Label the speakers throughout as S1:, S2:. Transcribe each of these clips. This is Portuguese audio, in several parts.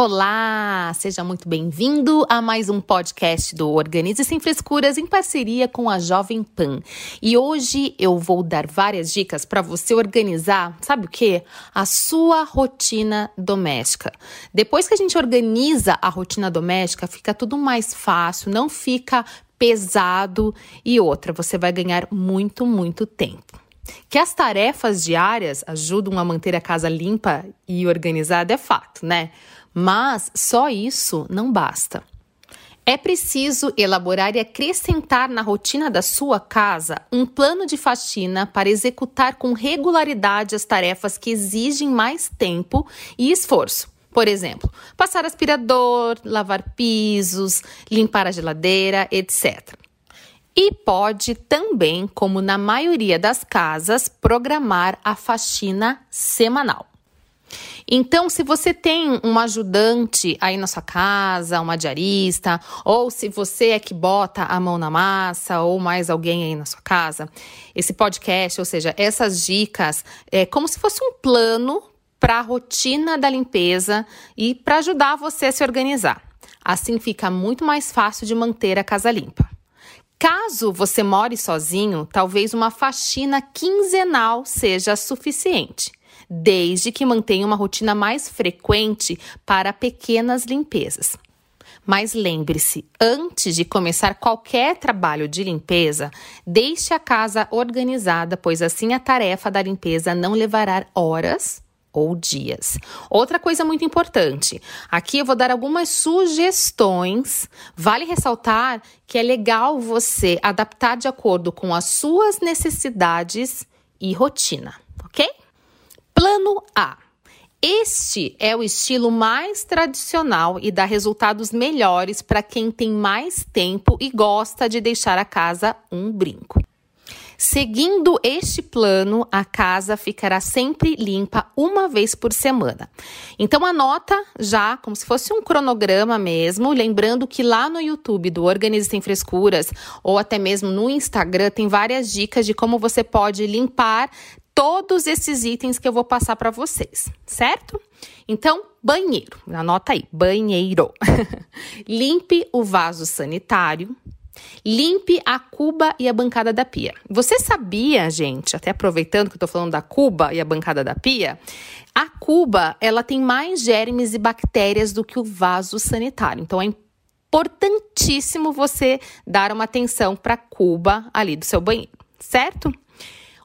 S1: Olá, seja muito bem-vindo a mais um podcast do Organize Sem Frescuras em parceria com a Jovem Pan. E hoje eu vou dar várias dicas para você organizar, sabe o que? A sua rotina doméstica. Depois que a gente organiza a rotina doméstica, fica tudo mais fácil, não fica pesado e outra, você vai ganhar muito, muito tempo. Que as tarefas diárias ajudam a manter a casa limpa e organizada é fato, né? Mas só isso não basta. É preciso elaborar e acrescentar na rotina da sua casa um plano de faxina para executar com regularidade as tarefas que exigem mais tempo e esforço. Por exemplo, passar aspirador, lavar pisos, limpar a geladeira, etc. E pode também, como na maioria das casas, programar a faxina semanal. Então, se você tem um ajudante aí na sua casa, uma diarista, ou se você é que bota a mão na massa, ou mais alguém aí na sua casa, esse podcast, ou seja, essas dicas, é como se fosse um plano para a rotina da limpeza e para ajudar você a se organizar. Assim fica muito mais fácil de manter a casa limpa. Caso você more sozinho, talvez uma faxina quinzenal seja suficiente desde que mantenha uma rotina mais frequente para pequenas limpezas. Mas lembre-se, antes de começar qualquer trabalho de limpeza, deixe a casa organizada, pois assim a tarefa da limpeza não levará horas ou dias. Outra coisa muito importante, aqui eu vou dar algumas sugestões. Vale ressaltar que é legal você adaptar de acordo com as suas necessidades e rotina, ok? Plano A. Este é o estilo mais tradicional e dá resultados melhores para quem tem mais tempo e gosta de deixar a casa um brinco. Seguindo este plano, a casa ficará sempre limpa uma vez por semana. Então anota já como se fosse um cronograma mesmo, lembrando que lá no YouTube do Organize Sem Frescuras ou até mesmo no Instagram tem várias dicas de como você pode limpar todos esses itens que eu vou passar para vocês, certo? Então, banheiro, anota aí, banheiro. Limpe o vaso sanitário. Limpe a cuba e a bancada da pia. Você sabia, gente, até aproveitando que eu tô falando da cuba e a bancada da pia, a cuba, ela tem mais germes e bactérias do que o vaso sanitário. Então é importantíssimo você dar uma atenção para a cuba ali do seu banheiro, certo?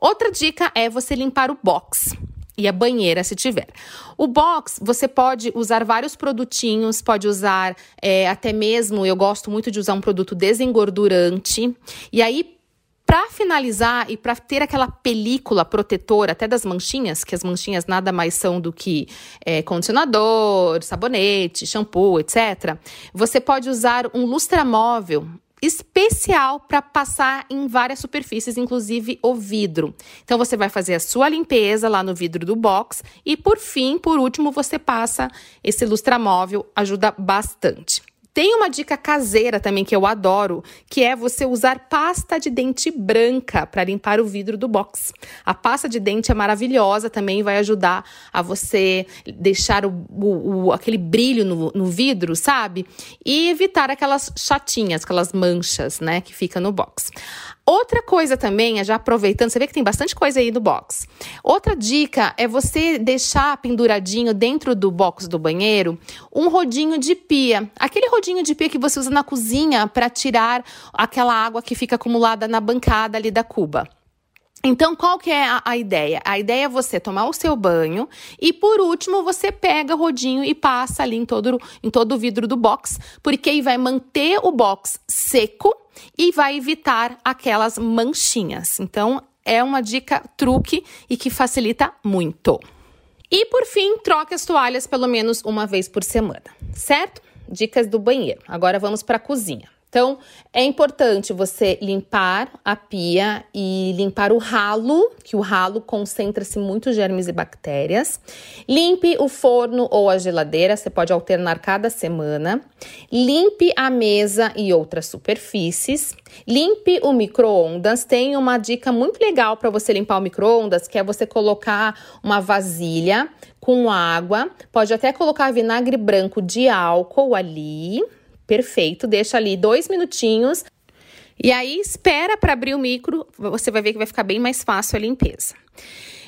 S1: Outra dica é você limpar o box e a banheira se tiver. O box, você pode usar vários produtinhos, pode usar é, até mesmo, eu gosto muito de usar um produto desengordurante. E aí, para finalizar e para ter aquela película protetora até das manchinhas, que as manchinhas nada mais são do que é, condicionador, sabonete, shampoo, etc., você pode usar um lustramóvel especial para passar em várias superfícies, inclusive o vidro. Então você vai fazer a sua limpeza lá no vidro do box e por fim, por último, você passa esse lustramóvel, ajuda bastante. Tem uma dica caseira também que eu adoro, que é você usar pasta de dente branca para limpar o vidro do box. A pasta de dente é maravilhosa também, vai ajudar a você deixar o, o, o aquele brilho no, no vidro, sabe? E evitar aquelas chatinhas, aquelas manchas, né, que fica no box. Outra coisa também, já aproveitando, você vê que tem bastante coisa aí no box. Outra dica é você deixar penduradinho dentro do box do banheiro um rodinho de pia. Aquele rodinho de pia que você usa na cozinha para tirar aquela água que fica acumulada na bancada ali da cuba. Então, qual que é a, a, ideia? A ideia é você tomar o seu banho e, por último, você pega o rodinho e passa ali em todo, em todo o vidro do box, porque aí vai manter o box seco e vai evitar aquelas manchinhas. Então, é uma dica truque e que facilita muito. E, por fim, troque as toalhas pelo menos uma vez por semana, certo? Dicas do banheiro. Agora vamos para a cozinha. Então, é importante você limpar a pia e limpar o ralo, que o ralo concentra-se muito germes e bactérias. Limpe o forno ou a geladeira, você pode alternar cada semana. Limpe a mesa e outras superfícies. Limpe o micro-ondas. Tem uma dica muito legal para você limpar o micro-ondas, que é você colocar uma vasilha com água, pode até colocar vinagre branco de álcool ali perfeito, deixa ali dois minutinhos. E aí espera para abrir o micro, você vai ver que vai ficar bem mais fácil a limpeza.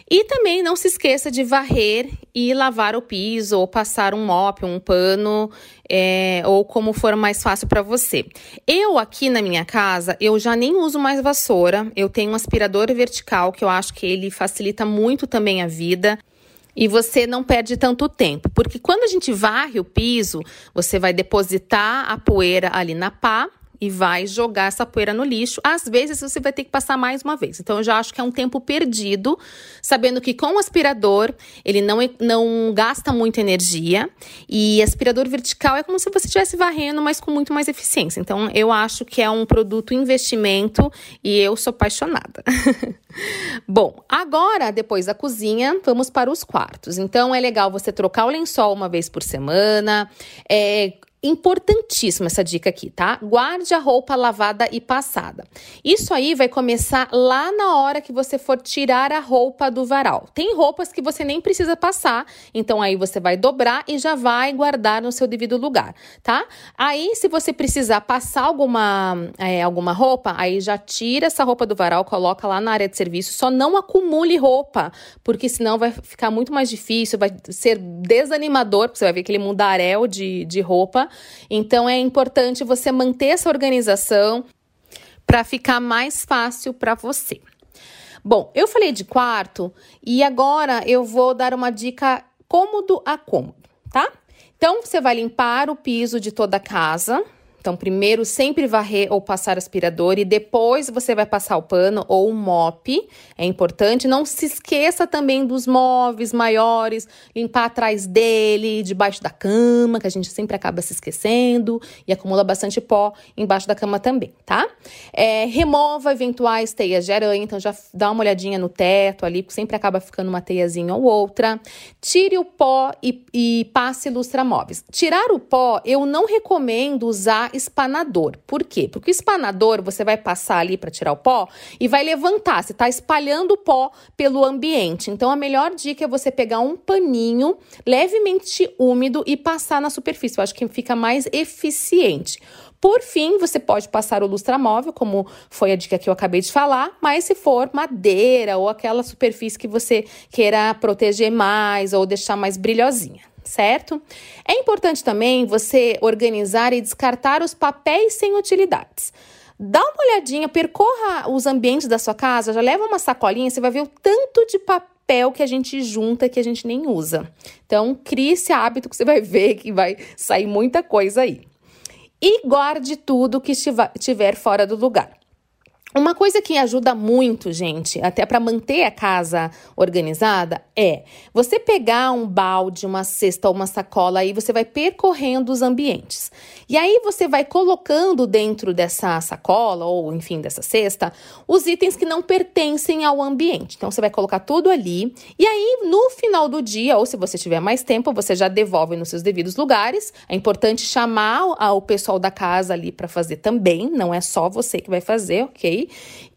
S1: E também não se esqueça de varrer e lavar o piso, ou passar um mop, um pano, é, ou como for mais fácil para você. Eu aqui na minha casa, eu já nem uso mais vassoura. Eu tenho um aspirador vertical que eu acho que ele facilita muito também a vida e você não perde tanto tempo, porque quando a gente varre o piso, você vai depositar a poeira ali na pá e vai jogar essa poeira no lixo. Às vezes você vai ter que passar mais uma vez. Então eu já acho que é um tempo perdido, sabendo que com o aspirador ele não, não gasta muita energia e aspirador vertical é como se você estivesse varrendo, mas com muito mais eficiência. Então eu acho que é um produto investimento e eu sou apaixonada. Bom, agora depois da cozinha, vamos para os quartos. Então é legal você trocar o lençol uma vez por semana, é, Importantíssima essa dica aqui, tá? Guarde a roupa lavada e passada. Isso aí vai começar lá na hora que você for tirar a roupa do varal. Tem roupas que você nem precisa passar, então aí você vai dobrar e já vai guardar no seu devido lugar, tá? Aí, se você precisar passar alguma, é, alguma roupa, aí já tira essa roupa do varal, coloca lá na área de serviço. Só não acumule roupa, porque senão vai ficar muito mais difícil, vai ser desanimador, porque você vai ver aquele mundaréu de, de roupa. Então é importante você manter essa organização para ficar mais fácil para você. Bom, eu falei de quarto e agora eu vou dar uma dica cômodo a cômodo, tá? Então você vai limpar o piso de toda a casa então, primeiro sempre varrer ou passar aspirador e depois você vai passar o pano ou o mop. É importante. Não se esqueça também dos móveis maiores, limpar atrás dele, debaixo da cama, que a gente sempre acaba se esquecendo e acumula bastante pó embaixo da cama também, tá? É, remova eventuais teias de aranha, então já dá uma olhadinha no teto ali, porque sempre acaba ficando uma teiazinha ou outra. Tire o pó e, e passe lustramóveis. Tirar o pó, eu não recomendo usar espanador. Por quê? Porque o espanador você vai passar ali para tirar o pó e vai levantar, você está espalhando o pó pelo ambiente. Então a melhor dica é você pegar um paninho levemente úmido e passar na superfície. Eu acho que fica mais eficiente. Por fim, você pode passar o lustramóvel, como foi a dica que eu acabei de falar, mas se for madeira ou aquela superfície que você queira proteger mais ou deixar mais brilhosinha certo? É importante também você organizar e descartar os papéis sem utilidades. Dá uma olhadinha, percorra os ambientes da sua casa, já leva uma sacolinha, você vai ver o tanto de papel que a gente junta que a gente nem usa. Então, crie esse hábito que você vai ver que vai sair muita coisa aí. E guarde tudo que estiver fora do lugar. Uma coisa que ajuda muito, gente, até para manter a casa organizada, é você pegar um balde, uma cesta ou uma sacola e você vai percorrendo os ambientes. E aí você vai colocando dentro dessa sacola ou, enfim, dessa cesta, os itens que não pertencem ao ambiente. Então você vai colocar tudo ali e aí no final do dia, ou se você tiver mais tempo, você já devolve nos seus devidos lugares. É importante chamar o pessoal da casa ali para fazer também, não é só você que vai fazer, OK?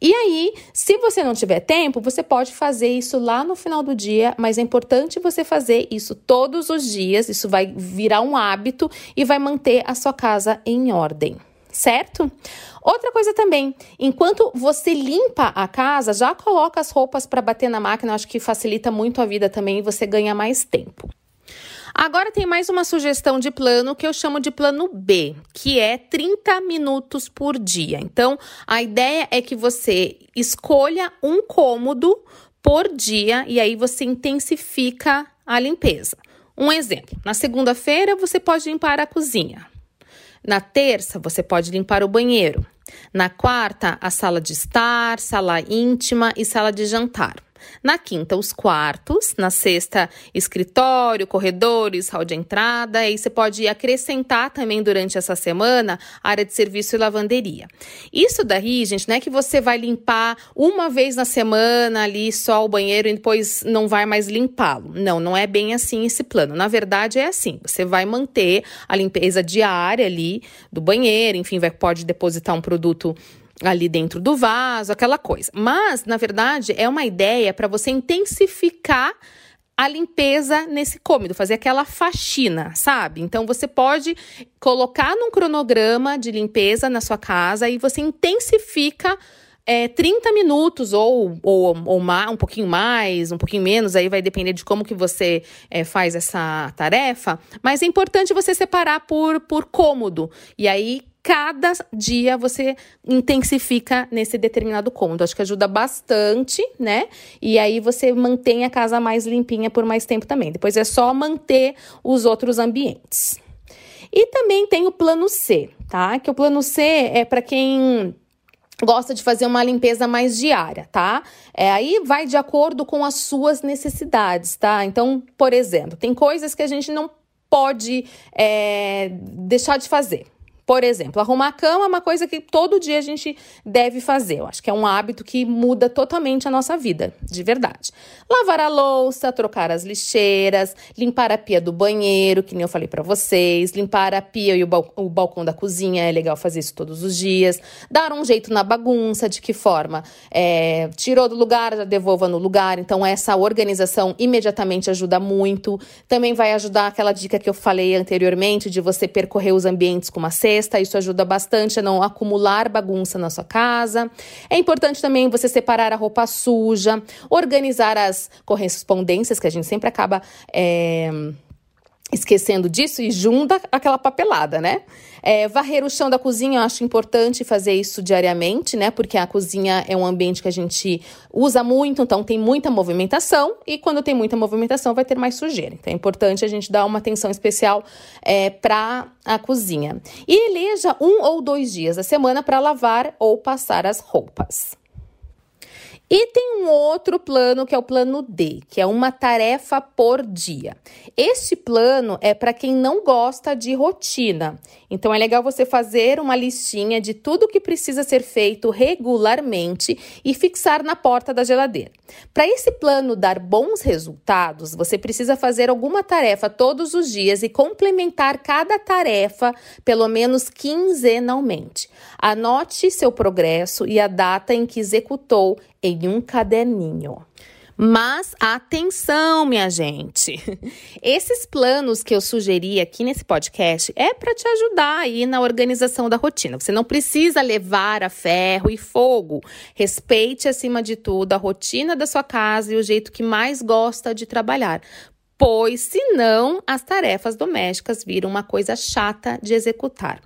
S1: E aí, se você não tiver tempo, você pode fazer isso lá no final do dia, mas é importante você fazer isso todos os dias, isso vai virar um hábito e vai manter a sua casa em ordem certo? Outra coisa também, enquanto você limpa a casa, já coloca as roupas para bater na máquina, acho que facilita muito a vida também e você ganha mais tempo. Agora tem mais uma sugestão de plano que eu chamo de plano B, que é 30 minutos por dia. Então, a ideia é que você escolha um cômodo por dia e aí você intensifica a limpeza. Um exemplo: na segunda-feira você pode limpar a cozinha. Na terça, você pode limpar o banheiro. Na quarta, a sala de estar, sala íntima e sala de jantar. Na quinta, os quartos. Na sexta, escritório, corredores, hall de entrada. Aí você pode acrescentar também durante essa semana área de serviço e lavanderia. Isso daí, gente, não é que você vai limpar uma vez na semana ali só o banheiro e depois não vai mais limpá-lo. Não, não é bem assim esse plano. Na verdade, é assim: você vai manter a limpeza diária ali do banheiro, enfim, vai, pode depositar um produto ali dentro do vaso, aquela coisa. Mas, na verdade, é uma ideia para você intensificar a limpeza nesse cômodo, fazer aquela faxina, sabe? Então você pode colocar num cronograma de limpeza na sua casa e você intensifica é, 30 minutos ou, ou, ou um pouquinho mais, um pouquinho menos, aí vai depender de como que você é, faz essa tarefa. Mas é importante você separar por, por cômodo. E aí, cada dia você intensifica nesse determinado cômodo. Acho que ajuda bastante, né? E aí você mantém a casa mais limpinha por mais tempo também. Depois é só manter os outros ambientes. E também tem o plano C, tá? Que o plano C é para quem gosta de fazer uma limpeza mais diária, tá? É, aí vai de acordo com as suas necessidades, tá? Então, por exemplo, tem coisas que a gente não pode é, deixar de fazer. Por exemplo, arrumar a cama é uma coisa que todo dia a gente deve fazer. Eu acho que é um hábito que muda totalmente a nossa vida, de verdade. Lavar a louça, trocar as lixeiras, limpar a pia do banheiro, que nem eu falei para vocês, limpar a pia e o, bal o balcão da cozinha, é legal fazer isso todos os dias. Dar um jeito na bagunça, de que forma? É, tirou do lugar, já devolva no lugar. Então, essa organização imediatamente ajuda muito. Também vai ajudar aquela dica que eu falei anteriormente de você percorrer os ambientes com uma cesta cesta, isso ajuda bastante a não acumular bagunça na sua casa. É importante também você separar a roupa suja, organizar as correspondências, que a gente sempre acaba. É esquecendo disso e junta aquela papelada, né? É, varrer o chão da cozinha, eu acho importante fazer isso diariamente, né? Porque a cozinha é um ambiente que a gente usa muito, então tem muita movimentação, e quando tem muita movimentação vai ter mais sujeira. Então é importante a gente dar uma atenção especial é, para a cozinha. E eleja um ou dois dias da semana para lavar ou passar as roupas. E tem um outro plano que é o plano D, que é uma tarefa por dia. Este plano é para quem não gosta de rotina. Então é legal você fazer uma listinha de tudo que precisa ser feito regularmente e fixar na porta da geladeira. Para esse plano dar bons resultados, você precisa fazer alguma tarefa todos os dias e complementar cada tarefa pelo menos quinzenalmente. Anote seu progresso e a data em que executou em um caderninho. Mas atenção, minha gente. Esses planos que eu sugeri aqui nesse podcast é para te ajudar aí na organização da rotina. Você não precisa levar a ferro e fogo. Respeite acima de tudo a rotina da sua casa e o jeito que mais gosta de trabalhar pois senão as tarefas domésticas viram uma coisa chata de executar.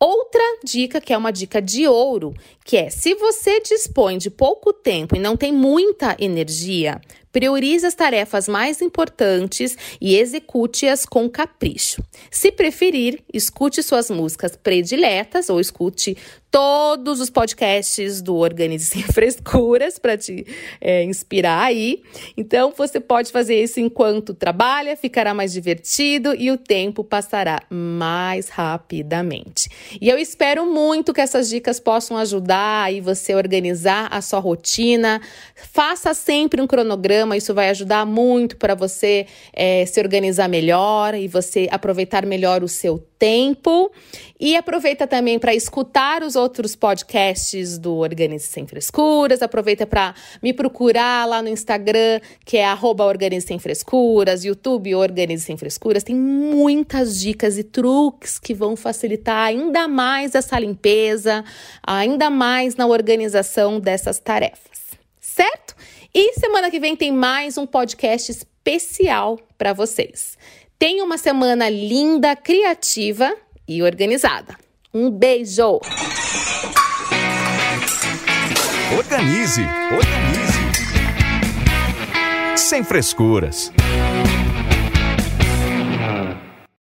S1: Outra dica, que é uma dica de ouro, que é se você dispõe de pouco tempo e não tem muita energia, Priorize as tarefas mais importantes e execute-as com capricho. Se preferir, escute suas músicas prediletas ou escute todos os podcasts do Organize Sem Frescuras para te é, inspirar aí. Então, você pode fazer isso enquanto trabalha, ficará mais divertido e o tempo passará mais rapidamente. E eu espero muito que essas dicas possam ajudar aí você a organizar a sua rotina. Faça sempre um cronograma programa. Isso vai ajudar muito para você é, se organizar melhor e você aproveitar melhor o seu tempo. E aproveita também para escutar os outros podcasts do Organize Sem Frescuras. Aproveita para me procurar lá no Instagram, que é Organize Sem Frescuras, YouTube Organize Sem Frescuras. Tem muitas dicas e truques que vão facilitar ainda mais essa limpeza, ainda mais na organização dessas tarefas. Certo? E semana que vem tem mais um podcast especial para vocês. Tenha uma semana linda, criativa e organizada. Um beijo!
S2: Organize, organize. Sem frescuras.